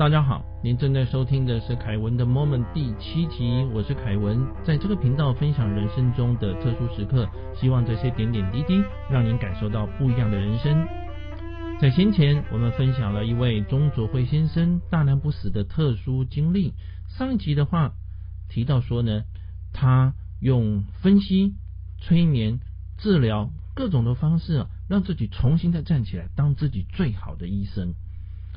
大家好，您正在收听的是凯文的 Moment 第七集，我是凯文，在这个频道分享人生中的特殊时刻，希望这些点点滴滴让您感受到不一样的人生。在先前，我们分享了一位钟卓辉先生大难不死的特殊经历。上一集的话提到说呢，他用分析、催眠、治疗各种的方式啊，让自己重新再站起来，当自己最好的医生。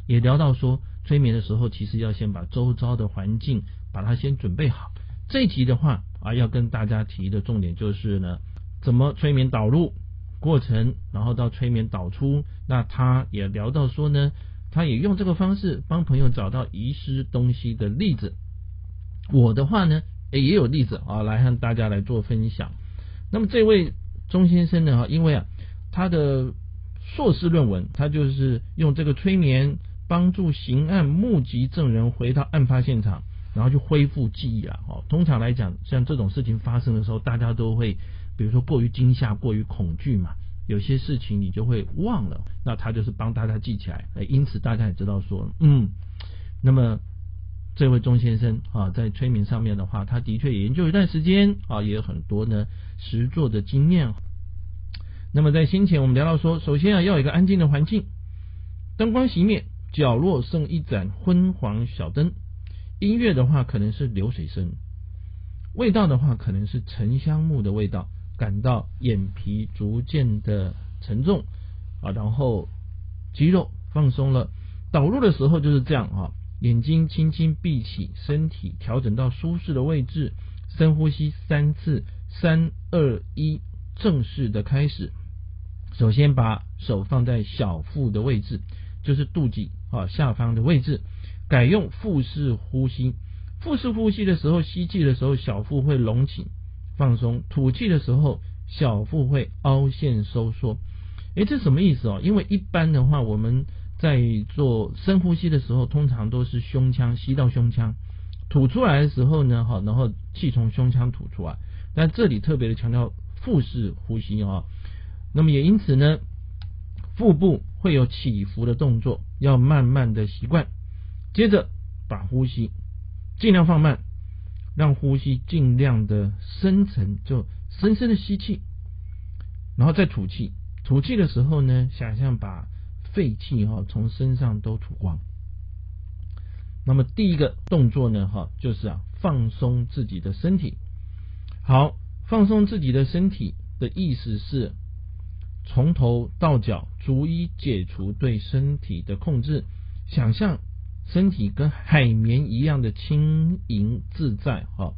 也聊到说，催眠的时候，其实要先把周遭的环境把它先准备好。这一集的话啊，要跟大家提的重点就是呢，怎么催眠导入过程，然后到催眠导出。那他也聊到说呢，他也用这个方式帮朋友找到遗失东西的例子。我的话呢，诶也有例子啊，来和大家来做分享。那么这位钟先生呢，因为啊，他的硕士论文，他就是用这个催眠。帮助刑案目击证人回到案发现场，然后去恢复记忆啊。哦，通常来讲，像这种事情发生的时候，大家都会，比如说过于惊吓、过于恐惧嘛，有些事情你就会忘了。那他就是帮大家记起来。因此大家也知道说，嗯，那么这位钟先生啊，在催眠上面的话，他的确也研究一段时间啊，也有很多呢实作的经验。那么在先前我们聊到说，首先啊要有一个安静的环境，灯光熄灭。角落剩一盏昏黄小灯，音乐的话可能是流水声，味道的话可能是沉香木的味道，感到眼皮逐渐的沉重啊，然后肌肉放松了。导入的时候就是这样啊，眼睛轻轻闭起，身体调整到舒适的位置，深呼吸三次，三二一，正式的开始。首先把手放在小腹的位置，就是肚脐。啊，下方的位置改用腹式呼吸。腹式呼吸的时候，吸气的时候小腹会隆起放松，吐气的时候小腹会凹陷收缩。诶，这什么意思哦？因为一般的话，我们在做深呼吸的时候，通常都是胸腔吸到胸腔，吐出来的时候呢，哈，然后气从胸腔吐出来。但这里特别的强调腹式呼吸啊。那么也因此呢。腹部会有起伏的动作，要慢慢的习惯。接着把呼吸尽量放慢，让呼吸尽量的深层，就深深的吸气，然后再吐气。吐气的时候呢，想象把废气哈从身上都吐光。那么第一个动作呢，哈，就是啊放松自己的身体。好，放松自己的身体的意思是。从头到脚，逐一解除对身体的控制，想象身体跟海绵一样的轻盈自在。哈，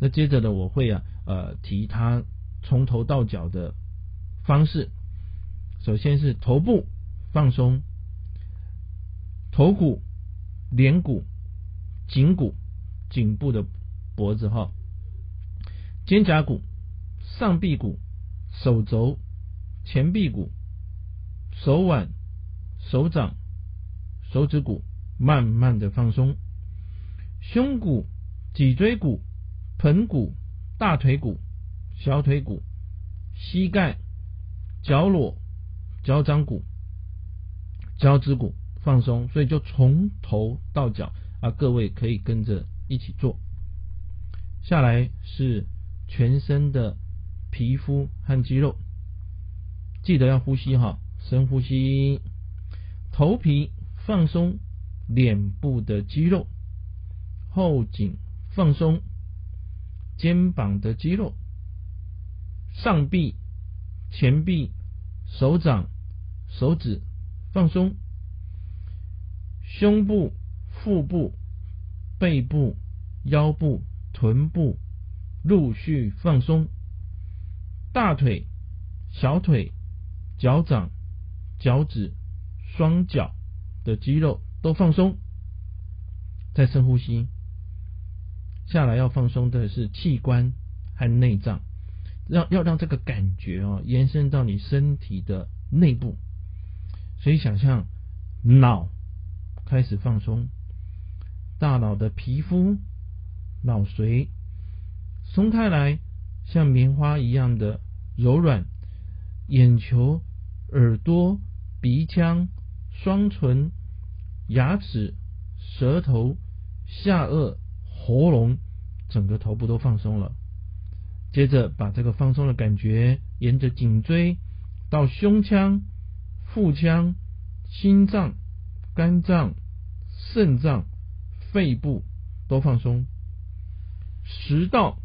那接着呢，我会啊，呃，提他从头到脚的方式。首先是头部放松，头骨、脸骨、颈骨、颈部的脖子，哈，肩胛骨、上臂骨、手肘。前臂骨、手腕、手掌、手指骨慢慢的放松，胸骨、脊椎骨、盆骨、大腿骨、小腿骨、膝盖、脚裸、脚掌骨、脚趾骨放松，所以就从头到脚啊，各位可以跟着一起做。下来是全身的皮肤和肌肉。记得要呼吸哈，深呼吸，头皮放松，脸部的肌肉，后颈放松，肩膀的肌肉，上臂、前臂、手掌、手指放松，胸部、腹部、背部、腰部、臀部陆续放松，大腿、小腿。脚掌、脚趾、双脚的肌肉都放松，再深呼吸。下来要放松的是器官和内脏，让要让这个感觉哦延伸到你身体的内部。所以想象脑开始放松，大脑的皮肤、脑髓松开来，像棉花一样的柔软，眼球。耳朵、鼻腔、双唇、牙齿、舌头、下颚、喉咙，整个头部都放松了。接着把这个放松的感觉沿着颈椎到胸腔、腹腔、心脏、肝脏、肾脏、肺部都放松，食道、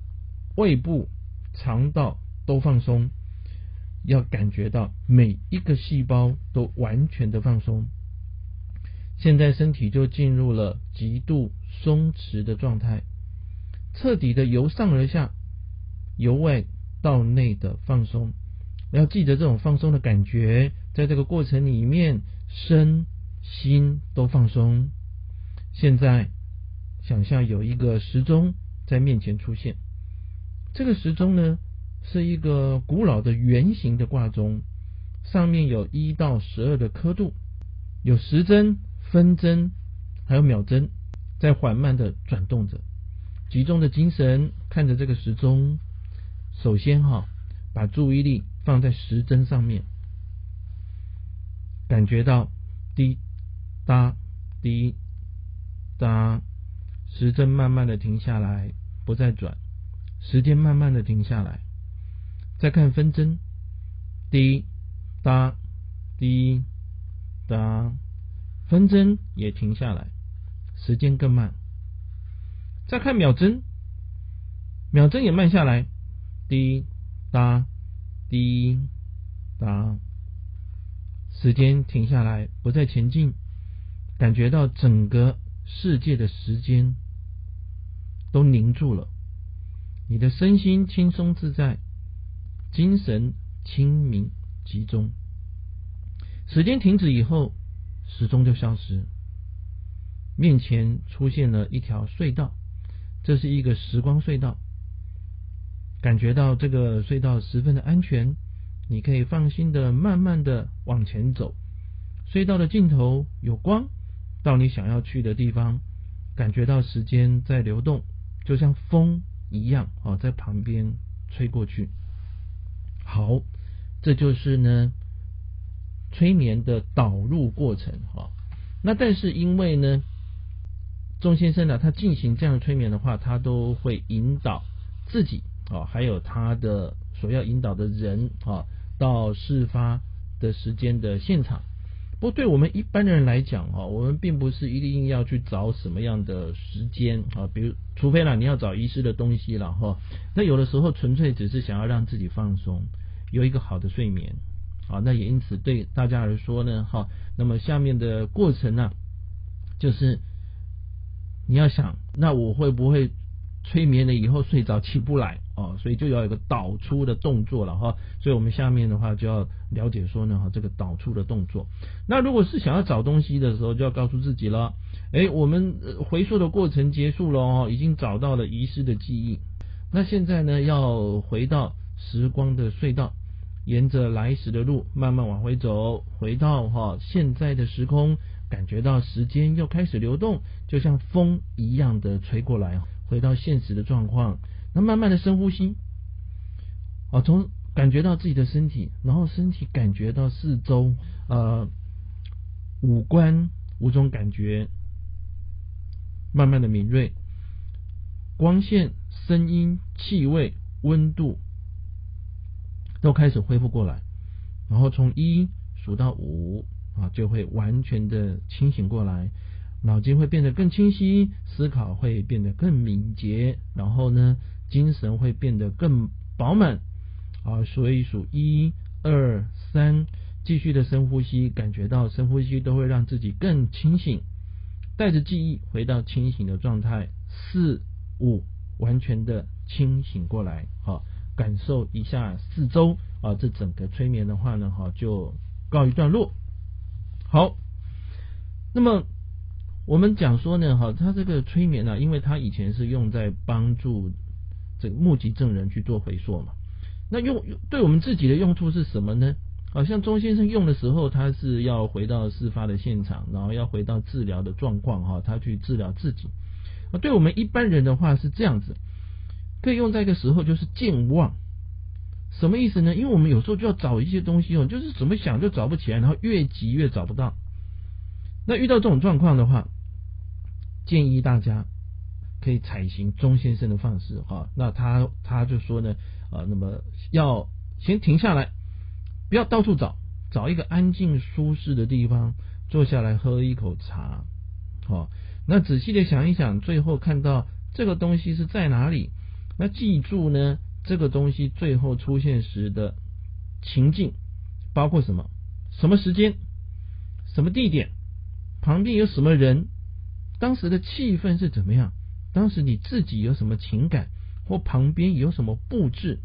胃部、肠道都放松。要感觉到每一个细胞都完全的放松。现在身体就进入了极度松弛的状态，彻底的由上而下。由外到内的放松，要记得这种放松的感觉，在这个过程里面，身心都放松。现在想象有一个时钟在面前出现，这个时钟呢是一个古老的圆形的挂钟，上面有一到十二的刻度，有时针、分针还有秒针在缓慢的转动着。集中的精神看着这个时钟。首先哈，把注意力放在时针上面，感觉到滴答滴答，时针慢慢的停下来，不再转，时间慢慢的停下来。再看分针，滴答滴答，分针也停下来，时间更慢。再看秒针，秒针也慢下来。滴答滴答，时间停下来，不再前进，感觉到整个世界的时间都凝住了，你的身心轻松自在，精神清明集中。时间停止以后，时钟就消失，面前出现了一条隧道，这是一个时光隧道。感觉到这个隧道十分的安全，你可以放心的慢慢的往前走。隧道的尽头有光，到你想要去的地方。感觉到时间在流动，就像风一样啊，在旁边吹过去。好，这就是呢催眠的导入过程哈。那但是因为呢，钟先生呢，他进行这样的催眠的话，他都会引导自己。啊，还有他的所要引导的人啊，到事发的时间的现场。不过，对我们一般人来讲啊，我们并不是一定要去找什么样的时间啊，比如，除非啦，你要找遗失的东西了哈。那有的时候纯粹只是想要让自己放松，有一个好的睡眠啊。那也因此对大家来说呢，哈，那么下面的过程呢，就是你要想，那我会不会？催眠了以后睡着起不来哦，所以就要有个导出的动作了哈。所以我们下面的话就要了解说呢哈，这个导出的动作。那如果是想要找东西的时候，就要告诉自己了，哎，我们回溯的过程结束了哦，已经找到了遗失的记忆。那现在呢，要回到时光的隧道，沿着来时的路慢慢往回走，回到哈现在的时空，感觉到时间又开始流动，就像风一样的吹过来。回到现实的状况，那慢慢的深呼吸，啊，从感觉到自己的身体，然后身体感觉到四周，呃，五官五种感觉慢慢的敏锐，光线、声音、气味、温度都开始恢复过来，然后从一数到五啊，就会完全的清醒过来。脑筋会变得更清晰，思考会变得更敏捷，然后呢，精神会变得更饱满啊。所以数一二三，继续的深呼吸，感觉到深呼吸都会让自己更清醒，带着记忆回到清醒的状态。四五，完全的清醒过来，好，感受一下四周啊。这整个催眠的话呢，哈，就告一段落。好，那么。我们讲说呢，哈，他这个催眠呢，因为他以前是用在帮助这个目击证人去做回溯嘛。那用对我们自己的用处是什么呢？好像钟先生用的时候，他是要回到事发的现场，然后要回到治疗的状况，哈，他去治疗自己。啊，对我们一般人的话是这样子，可以用在一个时候就是健忘。什么意思呢？因为我们有时候就要找一些东西哦，就是怎么想就找不起来，然后越急越找不到。那遇到这种状况的话，建议大家可以采行钟先生的方式哈。那他他就说呢，呃，那么要先停下来，不要到处找，找一个安静舒适的地方坐下来喝一口茶，好，那仔细的想一想，最后看到这个东西是在哪里？那记住呢，这个东西最后出现时的情境包括什么？什么时间？什么地点？旁边有什么人？当时的气氛是怎么样？当时你自己有什么情感？或旁边有什么布置？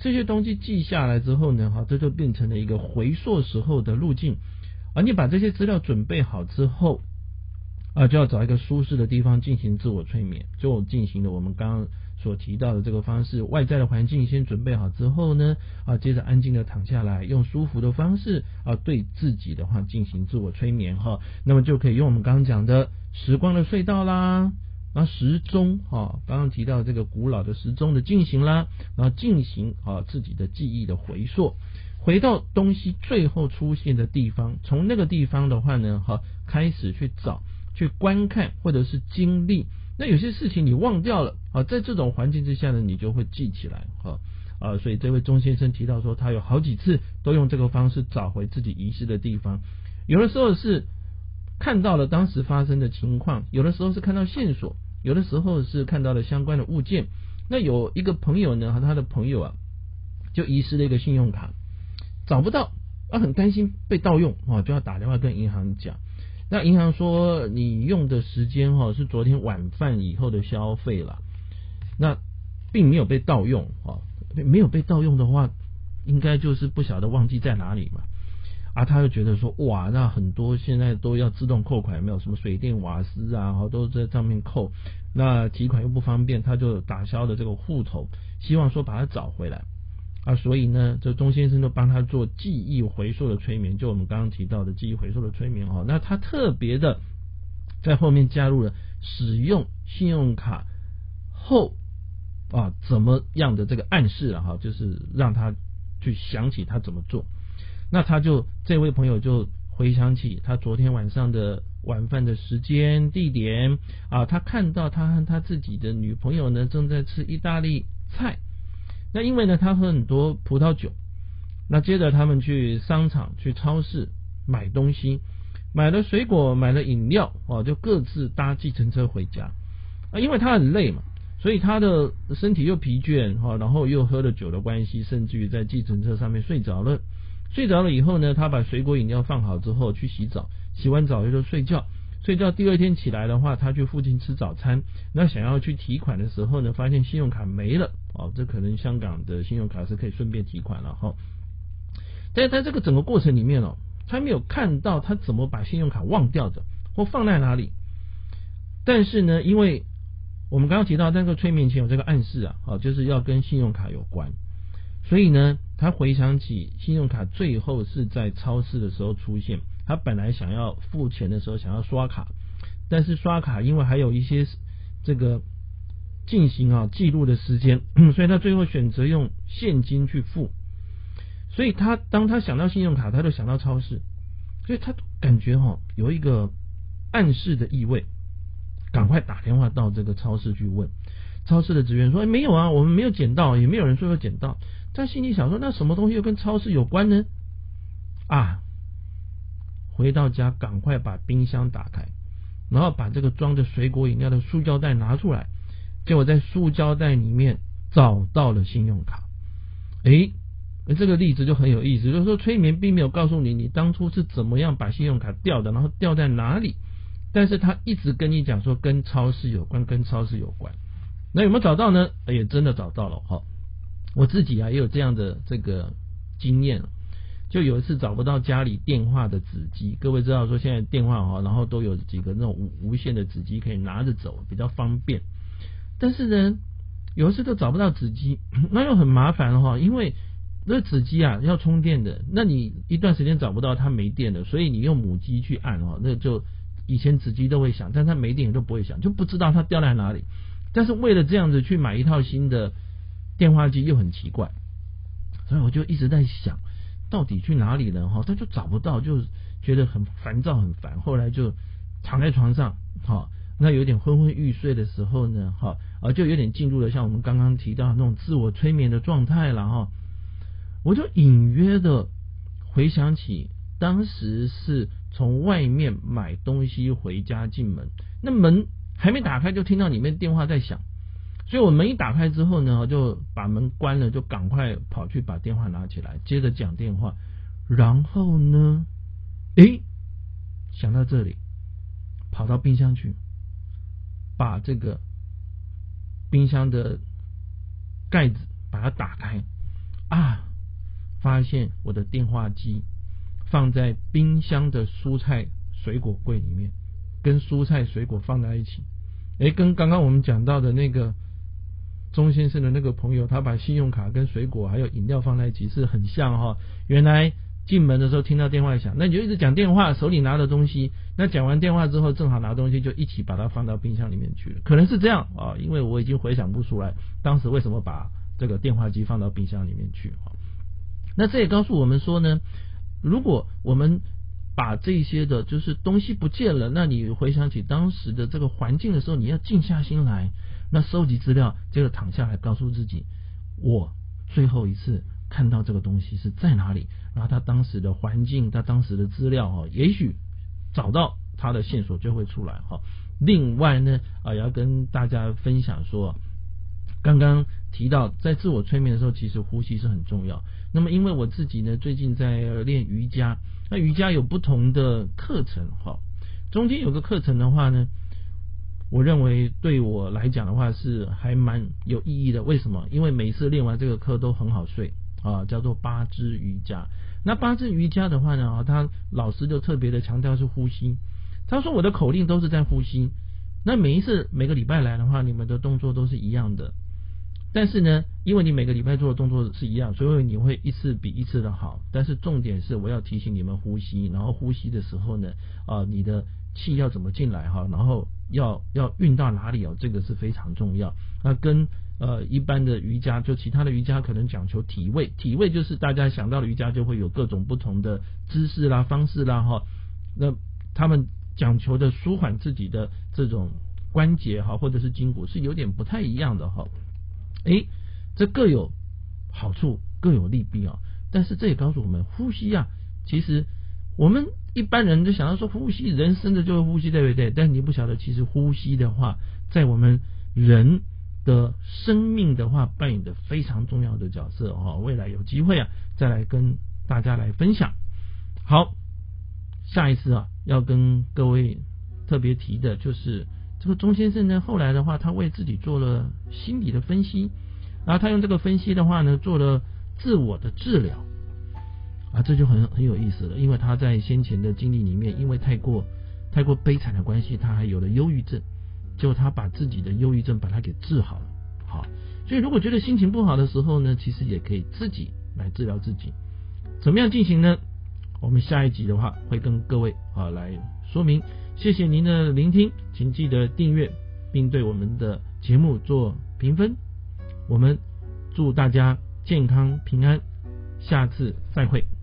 这些东西记下来之后呢？哈，这就变成了一个回溯时候的路径。而你把这些资料准备好之后，啊，就要找一个舒适的地方进行自我催眠，就进行了我们刚刚。所提到的这个方式，外在的环境先准备好之后呢，啊，接着安静的躺下来，用舒服的方式啊，对自己的话进行自我催眠哈，那么就可以用我们刚刚讲的时光的隧道啦，然后时钟哈，刚刚提到这个古老的时钟的进行啦，然后进行啊自己的记忆的回溯，回到东西最后出现的地方，从那个地方的话呢，哈，开始去找、去观看或者是经历。那有些事情你忘掉了啊，在这种环境之下呢，你就会记起来哈啊，所以这位钟先生提到说，他有好几次都用这个方式找回自己遗失的地方。有的时候是看到了当时发生的情况，有的时候是看到线索，有的时候是看到了相关的物件。那有一个朋友呢，和他的朋友啊，就遗失了一个信用卡，找不到，啊，很担心被盗用啊，就要打电话跟银行讲。那银行说你用的时间哈是昨天晚饭以后的消费了，那并没有被盗用啊，没有被盗用的话，应该就是不晓得忘记在哪里嘛。啊，他就觉得说哇，那很多现在都要自动扣款，没有什么水电瓦斯啊，好都在上面扣，那提款又不方便，他就打消了这个户头，希望说把它找回来。啊，所以呢，这钟先生都帮他做记忆回溯的催眠，就我们刚刚提到的记忆回溯的催眠哦。那他特别的在后面加入了使用信用卡后啊怎么样的这个暗示了哈，就是让他去想起他怎么做。那他就这位朋友就回想起他昨天晚上的晚饭的时间地点啊，他看到他和他自己的女朋友呢正在吃意大利菜。那因为呢，他喝很多葡萄酒，那接着他们去商场、去超市买东西，买了水果，买了饮料，哦，就各自搭计程车回家。啊，因为他很累嘛，所以他的身体又疲倦，哈，然后又喝了酒的关系，甚至于在计程车上面睡着了。睡着了以后呢，他把水果饮料放好之后去洗澡，洗完澡就睡觉。睡觉第二天起来的话，他去附近吃早餐。那想要去提款的时候呢，发现信用卡没了。哦，这可能香港的信用卡是可以顺便提款了哈。但是在这个整个过程里面哦，他没有看到他怎么把信用卡忘掉的，或放在哪里。但是呢，因为我们刚刚提到那个催眠前有这个暗示啊，哦，就是要跟信用卡有关。所以呢，他回想起信用卡最后是在超市的时候出现。他本来想要付钱的时候想要刷卡，但是刷卡因为还有一些这个进行啊记录的时间，所以他最后选择用现金去付。所以他当他想到信用卡，他就想到超市，所以他感觉哈有一个暗示的意味，赶快打电话到这个超市去问超市的职员说：“哎，没有啊，我们没有捡到，也没有人说有捡到。”他心里想说：“那什么东西又跟超市有关呢？”啊！回到家，赶快把冰箱打开，然后把这个装着水果饮料的塑胶袋拿出来，结果在塑胶袋里面找到了信用卡。诶，这个例子就很有意思，就是说催眠并没有告诉你你当初是怎么样把信用卡掉的，然后掉在哪里，但是他一直跟你讲说跟超市有关，跟超市有关。那有没有找到呢？也真的找到了哈，我自己啊也有这样的这个经验。就有一次找不到家里电话的纸机，各位知道说现在电话哈，然后都有几个那种无无线的纸机可以拿着走，比较方便。但是呢，有一次都找不到纸机，那又很麻烦哈，因为那纸机啊要充电的，那你一段时间找不到它没电了，所以你用母机去按哦，那就以前纸机都会响，但它没电都不会响，就不知道它掉在哪里。但是为了这样子去买一套新的电话机又很奇怪，所以我就一直在想。到底去哪里了哈？他就找不到，就觉得很烦躁、很烦。后来就躺在床上，哈，那有点昏昏欲睡的时候呢，哈，啊，就有点进入了像我们刚刚提到那种自我催眠的状态了哈。我就隐约的回想起，当时是从外面买东西回家进门，那门还没打开，就听到里面电话在响，所以我门一打开之后呢，就把门关了，就赶快跑去把电话拿起来，接着讲电话，然后呢，诶，想到这里，跑到冰箱去。把这个冰箱的盖子把它打开啊，发现我的电话机放在冰箱的蔬菜水果柜里面，跟蔬菜水果放在一起。哎，跟刚刚我们讲到的那个钟先生的那个朋友，他把信用卡跟水果还有饮料放在一起是很像哈。原来。进门的时候听到电话响，那你就一直讲电话，手里拿着东西。那讲完电话之后，正好拿东西就一起把它放到冰箱里面去了。可能是这样啊，因为我已经回想不出来当时为什么把这个电话机放到冰箱里面去啊。那这也告诉我们说呢，如果我们把这些的就是东西不见了，那你回想起当时的这个环境的时候，你要静下心来，那收集资料，接着躺下来告诉自己，我最后一次。看到这个东西是在哪里，然后他当时的环境，他当时的资料哈，也许找到他的线索就会出来哈。另外呢，啊，要跟大家分享说，刚刚提到在自我催眠的时候，其实呼吸是很重要。那么因为我自己呢，最近在练瑜伽，那瑜伽有不同的课程哈，中间有个课程的话呢，我认为对我来讲的话是还蛮有意义的。为什么？因为每次练完这个课都很好睡。啊，叫做八支瑜伽。那八支瑜伽的话呢，啊，他老师就特别的强调是呼吸。他说我的口令都是在呼吸。那每一次每个礼拜来的话，你们的动作都是一样的。但是呢，因为你每个礼拜做的动作是一样，所以你会一次比一次的好。但是重点是我要提醒你们呼吸，然后呼吸的时候呢，啊，你的气要怎么进来哈，然后要要运到哪里哦，这个是非常重要。那跟呃，一般的瑜伽就其他的瑜伽可能讲求体位，体位就是大家想到的瑜伽就会有各种不同的姿势啦、方式啦哈。那他们讲求的舒缓自己的这种关节哈，或者是筋骨是有点不太一样的哈。诶，这各有好处，各有利弊啊。但是这也告诉我们，呼吸啊，其实我们一般人就想到说呼吸，人生的就会呼吸，对不对？但你不晓得，其实呼吸的话，在我们人。的生命的话扮演的非常重要的角色哦，未来有机会啊，再来跟大家来分享。好，下一次啊，要跟各位特别提的就是这个钟先生呢，后来的话，他为自己做了心理的分析，然后他用这个分析的话呢，做了自我的治疗啊，这就很很有意思了，因为他在先前的经历里面，因为太过太过悲惨的关系，他还有了忧郁症。就他把自己的忧郁症把它给治好了，好，所以如果觉得心情不好的时候呢，其实也可以自己来治疗自己。怎么样进行呢？我们下一集的话会跟各位啊来说明。谢谢您的聆听，请记得订阅并对我们的节目做评分。我们祝大家健康平安，下次再会。